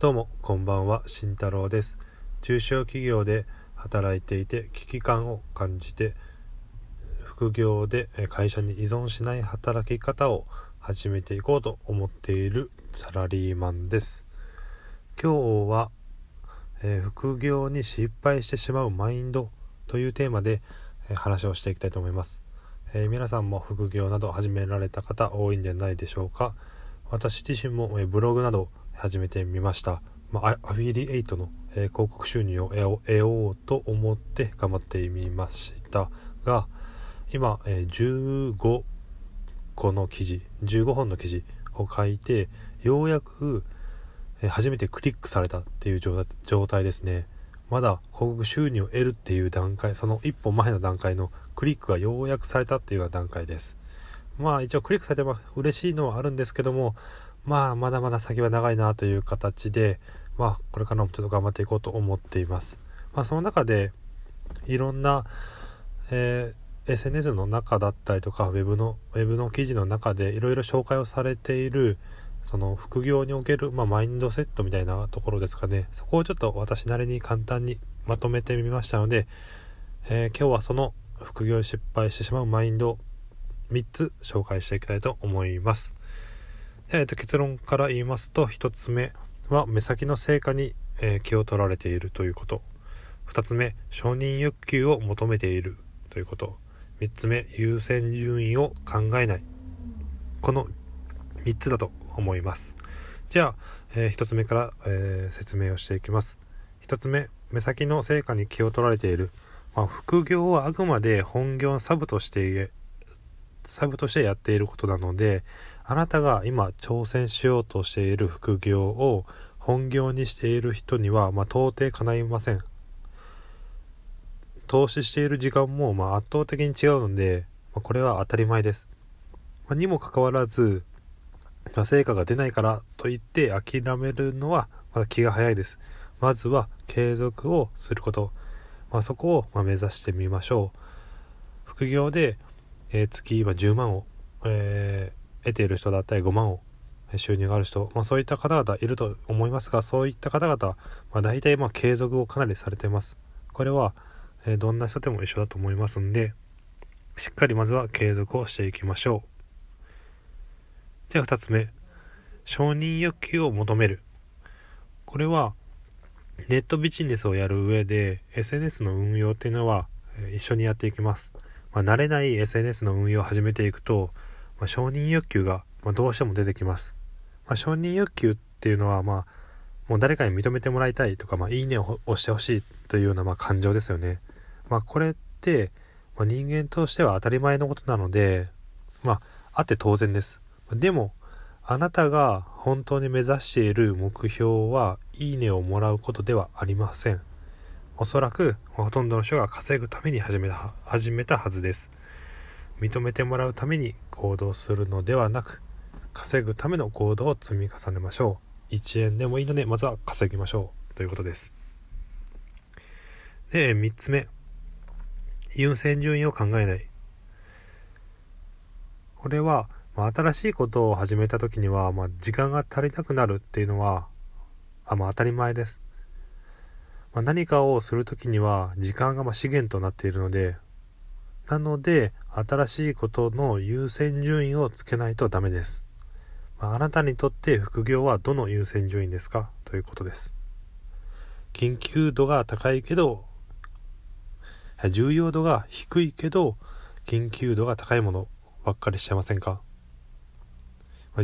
どうもこんばんは慎太郎です。中小企業で働いていて危機感を感じて副業で会社に依存しない働き方を始めていこうと思っているサラリーマンです。今日は、えー、副業に失敗してしまうマインドというテーマで、えー、話をしていきたいと思います、えー、皆さんも副業など始められた方多いんじゃないでしょうか。私自身も、えブログなど始めてみました。まあ、アフィリエイトの、えー、広告収入を得ようと思って頑張ってみましたが今、えー、15個の記事15本の記事を書いてようやく、えー、初めてクリックされたっていう状態ですねまだ広告収入を得るっていう段階その一歩前の段階のクリックがようやくされたっていうような段階ですまあ一応クリックされても嬉しいのはあるんですけどもまあまだまだ先は長いなという形でまあこれからもちょっと頑張っていこうと思っていますまあその中でいろんな、えー、SNS の中だったりとか Web の Web の記事の中でいろいろ紹介をされているその副業における、まあ、マインドセットみたいなところですかねそこをちょっと私なりに簡単にまとめてみましたので、えー、今日はその副業に失敗してしまうマインド3つ紹介していきたいと思います。えー、と結論から言いますと1つ目は目先の成果に、えー、気を取られているということ。2つ目承認欲求を求めているということ。3つ目優先順位を考えない。この3つだと思います。じゃあ、えー、1つ目から、えー、説明をしていきます。1つ目目先の成果に気を取られている、まあ、副業はあくまで本業のサブとしてサブとしてやっていることなのであなたが今挑戦しようとしている副業を本業にしている人には、まあ、到底叶いません。投資している時間も、まあ、圧倒的に違うので、まあ、これは当たり前です、ま、にもかかわらず、ま成果が出ないからといって諦めるのはまだ気が早いです。まずは継続をすること、ま、そこをま目指してみましょう。副業でえー、月今10万を、えー、得ている人だったり5万を収入がある人、まあ、そういった方々いると思いますがそういった方々、まあ、大体まあ継続をかなりされています。これは、え、どんな人でも一緒だと思いますんでしっかりまずは継続をしていきましょう。では2つ目。承認欲求を求める。これはネットビジネスをやる上で SNS の運用っていうのは一緒にやっていきます。まあ、慣れない SNS の運用を始めていくと、まあ、承認欲求が、まどうしても出てきます。まあ、承認欲求っていうのは、まあ、もう誰かに認めてもらいたいとか、まあ、いいねを押してほしいというような、まあ、感情ですよね。まあ、これって、まあ、人間としては当たり前のことなので、まあ、あって当然です。でも、あなたが本当に目指している目標は、いいねをもらうことではありません。おそらくほとんどの人が稼ぐために始めた始めたはずです認めてもらうために行動するのではなく稼ぐための行動を積み重ねましょう。1円でもいいのでまずは稼ぎましょう。ということです。で3つ目。優先順位を考えない。これは、まあ、新しいことを始めた時には、まあ、時間が足りなくなるっていうのはあ、まあ、当たり前です。まあ、何かをする時には時間がま資源となっているのでなので新しいことの優先順位をつけないとダメです、あ、なたにとって副業はどの優先順位ですか？ということです。緊急度が高いけど重要度が低いけど緊急度が高いものばっかりしてませんか、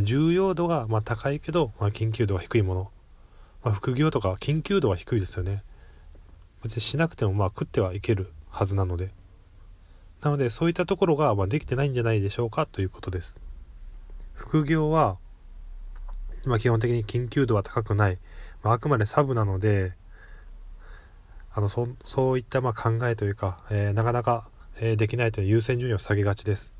重要度がま高いけど、ま、緊急度が低いもの、ま、副業とか緊急度は低いですよね。別にしなくてもまあ食ってはいけるはずなので。なのでそういったところがまできてないんじゃないでしょうかということです。副業は、まあ、基本的に緊急度は高くない、まあ、あくまでサブなのであのそそういったま考えというか、えー、なかなか、えー、できないという優先順位を下げがちです、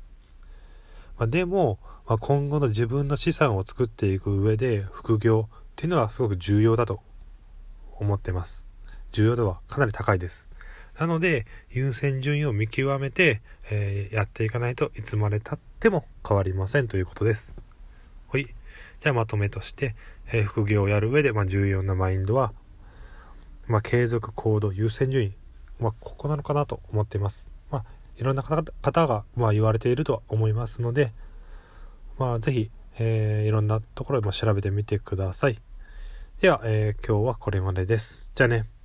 まあ、でも、まあ、今後の自分の資産を作っていく上で副業っていうのはすごく重要だと思ってます。重要度はかなり高いです。なので、優先順位を見極めて、えー、やっていかないといつまでたっても変わりませんということです。はい。じゃあまとめとして、えー、副業をやる上で、まあ、重要なマインドは、まあ、継続行動優先順位、まあ、ここなのかなと思っています。まあ、いろんな方が、まあ、言われているとは思いますので、まあ、ぜひ、えー、いろんなところで調べてみてください。では、えー、今日はこれまでです。じゃあね。